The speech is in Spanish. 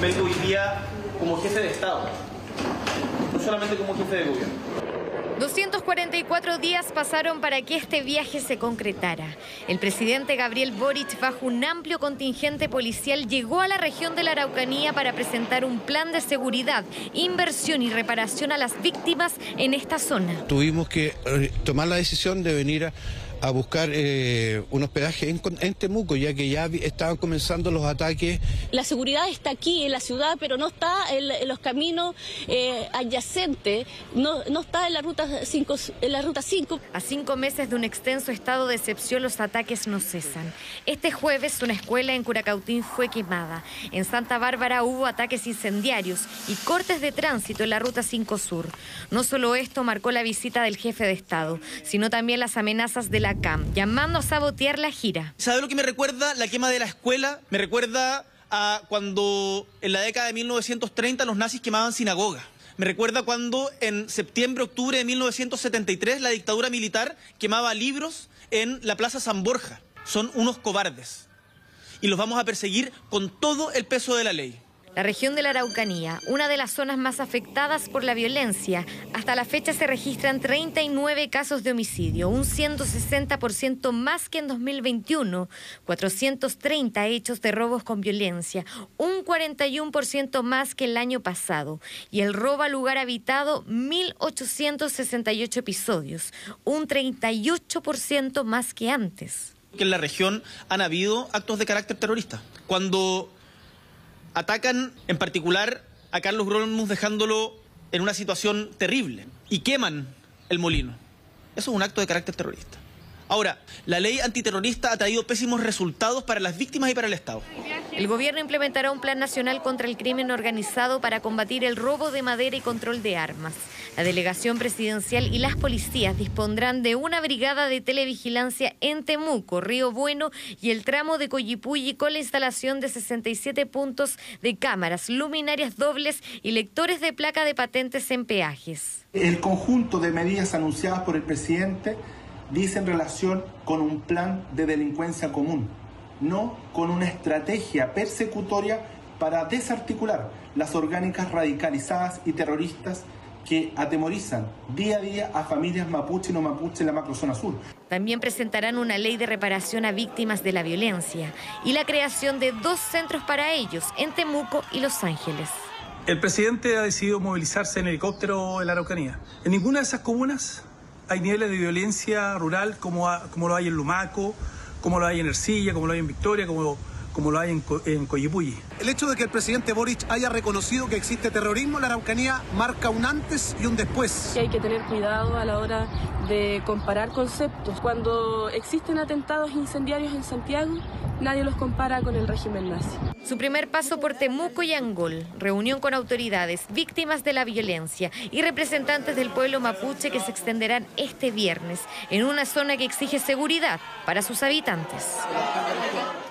vengo hoy día como jefe de Estado, no solamente como jefe de gobierno. 244 días pasaron para que este viaje se concretara. El presidente Gabriel Boric, bajo un amplio contingente policial, llegó a la región de la Araucanía para presentar un plan de seguridad, inversión y reparación a las víctimas en esta zona. Tuvimos que eh, tomar la decisión de venir a a buscar eh, un hospedaje en, Temuco, ya que ya estaban comenzando los ataques. La seguridad está aquí en la ciudad, pero no está en, los caminos eh, adyacentes, no, no, está en la, ruta 5, en la ruta 5. A cinco meses de un extenso estado de excepción, los ataques no cesan. Este jueves, una escuela en Curacautín fue quemada. En Santa Bárbara hubo ataques incendiarios y cortes de tránsito en la ruta 5 Sur. No solo esto marcó la visita del jefe de Estado, sino también las amenazas de la llamando a sabotear la gira. ¿Sabe lo que me recuerda la quema de la escuela? Me recuerda a cuando en la década de 1930 los nazis quemaban sinagogas. Me recuerda cuando en septiembre, octubre de 1973 la dictadura militar quemaba libros en la Plaza San Borja. Son unos cobardes. Y los vamos a perseguir con todo el peso de la ley. La región de la Araucanía, una de las zonas más afectadas por la violencia. Hasta la fecha se registran 39 casos de homicidio, un 160% más que en 2021, 430 hechos de robos con violencia, un 41% más que el año pasado. Y el robo a lugar habitado, 1.868 episodios, un 38% más que antes. Que en la región han habido actos de carácter terrorista. Cuando atacan en particular a Carlos Grolmus dejándolo en una situación terrible y queman el molino. Eso es un acto de carácter terrorista. Ahora, la ley antiterrorista ha traído pésimos resultados para las víctimas y para el Estado. El gobierno implementará un plan nacional contra el crimen organizado para combatir el robo de madera y control de armas. La delegación presidencial y las policías dispondrán de una brigada de televigilancia en Temuco, Río Bueno y el tramo de Coyipulli con la instalación de 67 puntos de cámaras, luminarias dobles y lectores de placa de patentes en peajes. El conjunto de medidas anunciadas por el presidente dice en relación con un plan de delincuencia común, no con una estrategia persecutoria para desarticular las orgánicas radicalizadas y terroristas que atemorizan día a día a familias mapuche y no mapuche en la macrozona sur. También presentarán una ley de reparación a víctimas de la violencia y la creación de dos centros para ellos en Temuco y Los Ángeles. El presidente ha decidido movilizarse en helicóptero en la Araucanía. En ninguna de esas comunas hay niveles de violencia rural como, como lo hay en Lumaco, como lo hay en Ercilla, como lo hay en Victoria, como, como lo hay en, en Coyipulli. El hecho de que el presidente Boric haya reconocido que existe terrorismo en la Araucanía marca un antes y un después. hay que tener cuidado a la hora de comparar conceptos. Cuando existen atentados incendiarios en Santiago, nadie los compara con el régimen nazi. Su primer paso por Temuco y Angol, reunión con autoridades, víctimas de la violencia y representantes del pueblo mapuche que se extenderán este viernes en una zona que exige seguridad para sus habitantes.